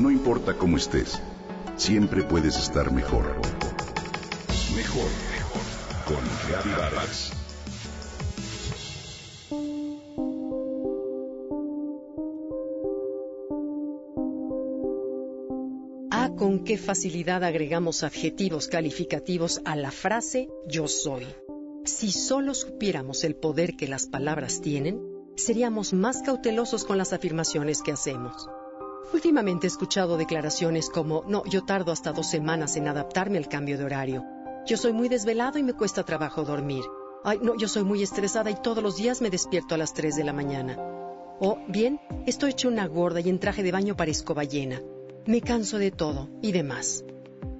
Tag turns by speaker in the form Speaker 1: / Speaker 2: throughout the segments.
Speaker 1: No importa cómo estés, siempre puedes estar mejor. Mejor, mejor. Con Vargas.
Speaker 2: Ah, con qué facilidad agregamos adjetivos calificativos a la frase yo soy. Si solo supiéramos el poder que las palabras tienen, seríamos más cautelosos con las afirmaciones que hacemos. Últimamente he escuchado declaraciones como, no, yo tardo hasta dos semanas en adaptarme al cambio de horario. Yo soy muy desvelado y me cuesta trabajo dormir. Ay, no, yo soy muy estresada y todos los días me despierto a las 3 de la mañana. O, bien, estoy hecha una gorda y en traje de baño parezco ballena. Me canso de todo y demás.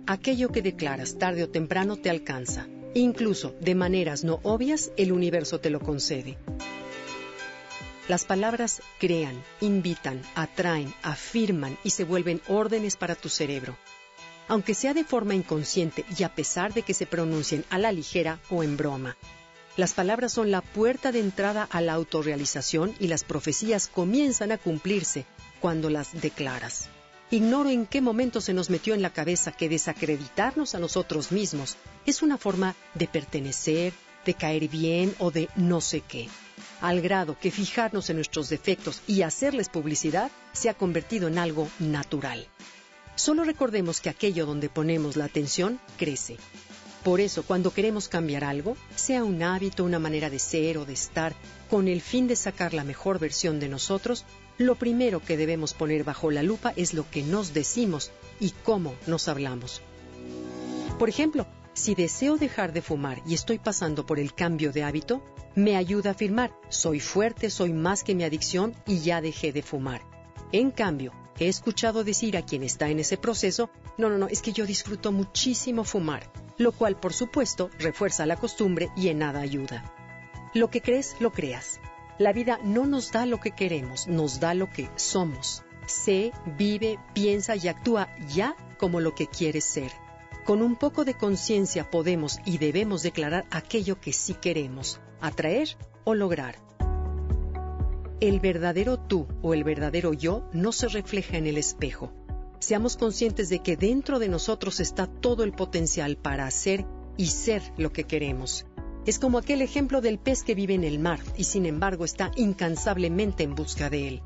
Speaker 2: Aquello que declaras tarde o temprano te alcanza. Incluso de maneras no obvias, el universo te lo concede. Las palabras crean, invitan, atraen, afirman y se vuelven órdenes para tu cerebro. Aunque sea de forma inconsciente y a pesar de que se pronuncien a la ligera o en broma. Las palabras son la puerta de entrada a la autorrealización y las profecías comienzan a cumplirse cuando las declaras. Ignoro en qué momento se nos metió en la cabeza que desacreditarnos a nosotros mismos es una forma de pertenecer, de caer bien o de no sé qué al grado que fijarnos en nuestros defectos y hacerles publicidad se ha convertido en algo natural. Solo recordemos que aquello donde ponemos la atención crece. Por eso, cuando queremos cambiar algo, sea un hábito, una manera de ser o de estar, con el fin de sacar la mejor versión de nosotros, lo primero que debemos poner bajo la lupa es lo que nos decimos y cómo nos hablamos. Por ejemplo, si deseo dejar de fumar y estoy pasando por el cambio de hábito, me ayuda a afirmar, soy fuerte, soy más que mi adicción y ya dejé de fumar. En cambio, he escuchado decir a quien está en ese proceso, no, no, no, es que yo disfruto muchísimo fumar, lo cual por supuesto refuerza la costumbre y en nada ayuda. Lo que crees, lo creas. La vida no nos da lo que queremos, nos da lo que somos. Sé, vive, piensa y actúa ya como lo que quieres ser. Con un poco de conciencia podemos y debemos declarar aquello que sí queremos, atraer o lograr. El verdadero tú o el verdadero yo no se refleja en el espejo. Seamos conscientes de que dentro de nosotros está todo el potencial para hacer y ser lo que queremos. Es como aquel ejemplo del pez que vive en el mar y sin embargo está incansablemente en busca de él.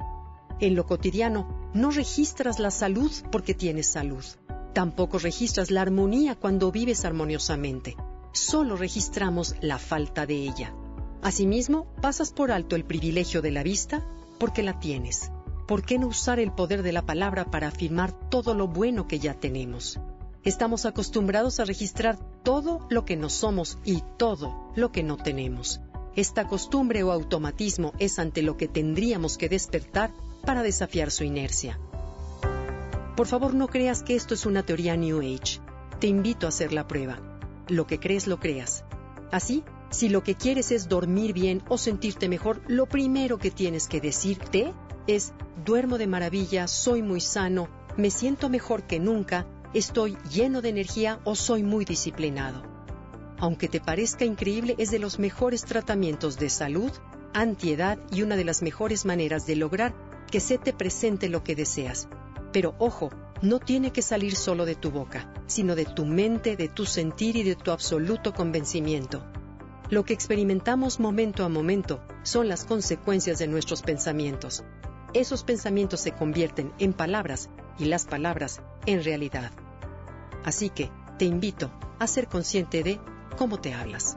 Speaker 2: En lo cotidiano, no registras la salud porque tienes salud. Tampoco registras la armonía cuando vives armoniosamente. Solo registramos la falta de ella. Asimismo, pasas por alto el privilegio de la vista porque la tienes. ¿Por qué no usar el poder de la palabra para afirmar todo lo bueno que ya tenemos? Estamos acostumbrados a registrar todo lo que no somos y todo lo que no tenemos. Esta costumbre o automatismo es ante lo que tendríamos que despertar para desafiar su inercia. Por favor, no creas que esto es una teoría New Age. Te invito a hacer la prueba. Lo que crees, lo creas. Así, si lo que quieres es dormir bien o sentirte mejor, lo primero que tienes que decirte es, duermo de maravilla, soy muy sano, me siento mejor que nunca, estoy lleno de energía o soy muy disciplinado. Aunque te parezca increíble, es de los mejores tratamientos de salud, antiedad y una de las mejores maneras de lograr que se te presente lo que deseas. Pero ojo, no tiene que salir solo de tu boca, sino de tu mente, de tu sentir y de tu absoluto convencimiento. Lo que experimentamos momento a momento son las consecuencias de nuestros pensamientos. Esos pensamientos se convierten en palabras y las palabras en realidad. Así que te invito a ser consciente de cómo te hablas.